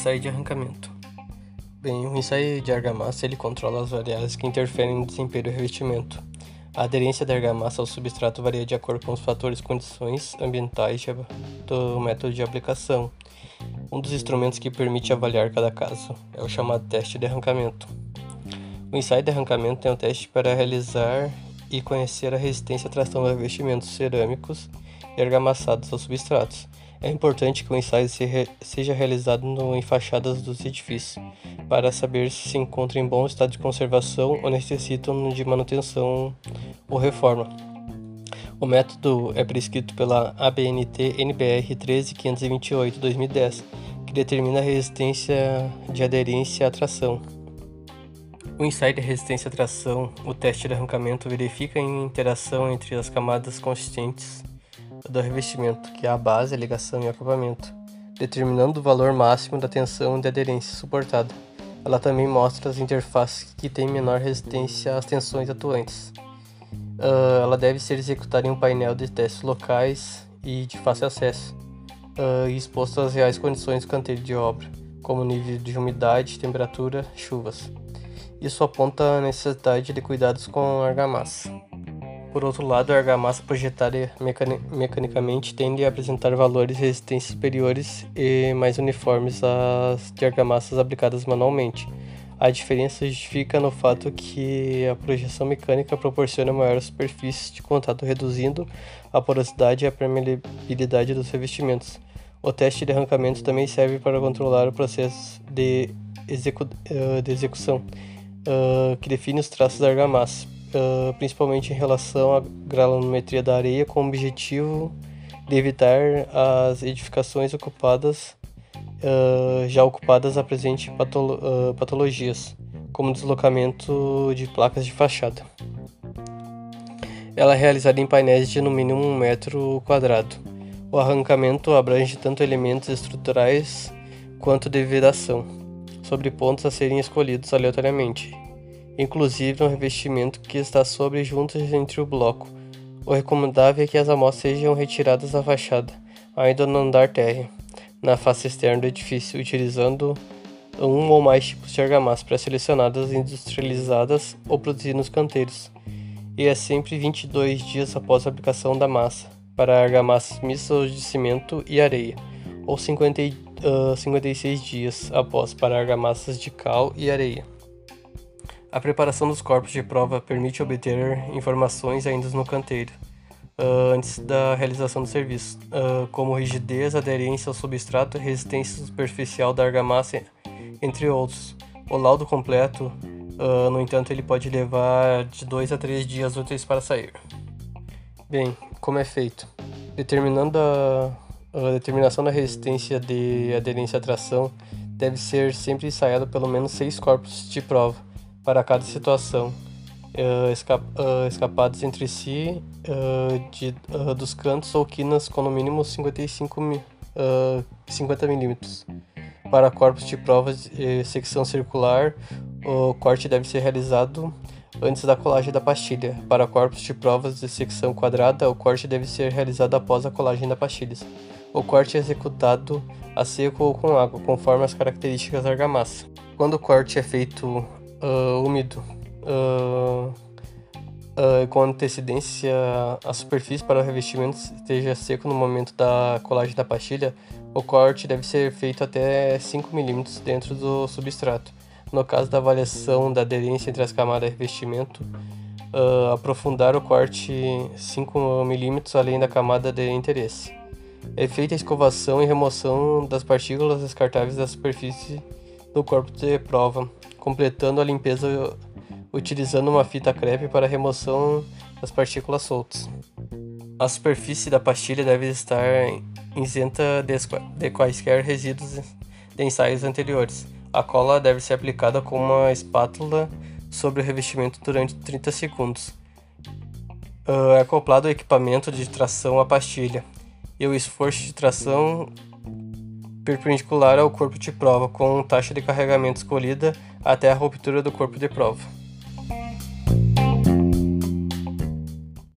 Ensaio de arrancamento. Bem, o ensaio de argamassa ele controla as variáveis que interferem no desempenho do revestimento. A aderência da argamassa ao substrato varia de acordo com os fatores condições ambientais do método de aplicação. Um dos instrumentos que permite avaliar cada caso é o chamado teste de arrancamento. O ensaio de arrancamento é um teste para realizar e conhecer a resistência à tração de revestimentos cerâmicos e argamassados aos substratos. É importante que o ensaio seja realizado no, em fachadas dos edifícios, para saber se se encontram em bom estado de conservação ou necessitam de manutenção ou reforma. O método é prescrito pela ABNT NBR 13528-2010, que determina a resistência de aderência à tração. O ensaio de resistência à tração, o teste de arrancamento, verifica a interação entre as camadas consistentes do revestimento, que é a base, a ligação e o acabamento, determinando o valor máximo da tensão de aderência suportada. Ela também mostra as interfaces que têm menor resistência às tensões atuantes. Uh, ela deve ser executada em um painel de testes locais e de fácil acesso, uh, e exposto às reais condições do canteiro de obra, como nível de umidade, temperatura, chuvas. Isso aponta a necessidade de cuidados com argamassa. Por outro lado, a argamassa projetada mecani mecanicamente tende a apresentar valores de resistência superiores e mais uniformes às de argamassas aplicadas manualmente. A diferença justifica no fato que a projeção mecânica proporciona maior superfície de contato, reduzindo a porosidade e a permeabilidade dos revestimentos. O teste de arrancamento também serve para controlar o processo de, execu uh, de execução, uh, que define os traços da argamassa uh, principalmente em relação à granulometria da areia, com o objetivo de evitar as edificações ocupadas, uh, já ocupadas apresentem patolo uh, patologias, como deslocamento de placas de fachada. Ela é realizada em painéis de no mínimo um metro quadrado. O arrancamento abrange tanto elementos estruturais quanto de vedação, sobre pontos a serem escolhidos aleatoriamente, inclusive um revestimento que está sobre juntas entre o bloco. O recomendável é que as amostras sejam retiradas da fachada, ainda no andar térreo, na face externa do edifício, utilizando um ou mais tipos de argamassa pré-selecionadas, industrializadas ou produzidas nos canteiros, e é sempre 22 dias após a aplicação da massa, para argamassas mistas de cimento e areia, ou 50, uh, 56 dias após para argamassas de cal e areia. A preparação dos corpos de prova permite obter informações ainda no canteiro, uh, antes da realização do serviço, uh, como rigidez, aderência ao substrato, resistência superficial da argamassa, entre outros. O laudo completo, uh, no entanto, ele pode levar de 2 a 3 dias úteis para sair. Bem, como é feito? Determinando a, a determinação da resistência de aderência à tração, deve ser sempre ensaiado pelo menos 6 corpos de prova para cada situação, uh, escap uh, escapados entre si uh, de, dos cantos ou quinas com no mínimo 55 mi 50 milímetros. Para corpos de provas de secção circular, o corte deve ser realizado antes da colagem da pastilha. Para corpos de provas de secção quadrada, o corte deve ser realizado após a colagem da pastilha. O corte é executado a seco ou com água, conforme as características da argamassa. Quando o corte é feito uh, úmido uh, uh, com antecedência a superfície para o revestimento esteja seco no momento da colagem da pastilha, o corte deve ser feito até 5 mm dentro do substrato. No caso da avaliação da aderência entre as camadas de revestimento, uh, aprofundar o corte 5 mm além da camada de interesse. É feita a escovação e remoção das partículas descartáveis da superfície do corpo de prova, completando a limpeza utilizando uma fita crepe para remoção das partículas soltas. A superfície da pastilha deve estar isenta de quaisquer resíduos de ensaios anteriores. A cola deve ser aplicada com uma espátula sobre o revestimento durante 30 segundos. Ah, é acoplado o equipamento de tração à pastilha e o esforço de tração perpendicular ao corpo de prova, com taxa de carregamento escolhida até a ruptura do corpo de prova.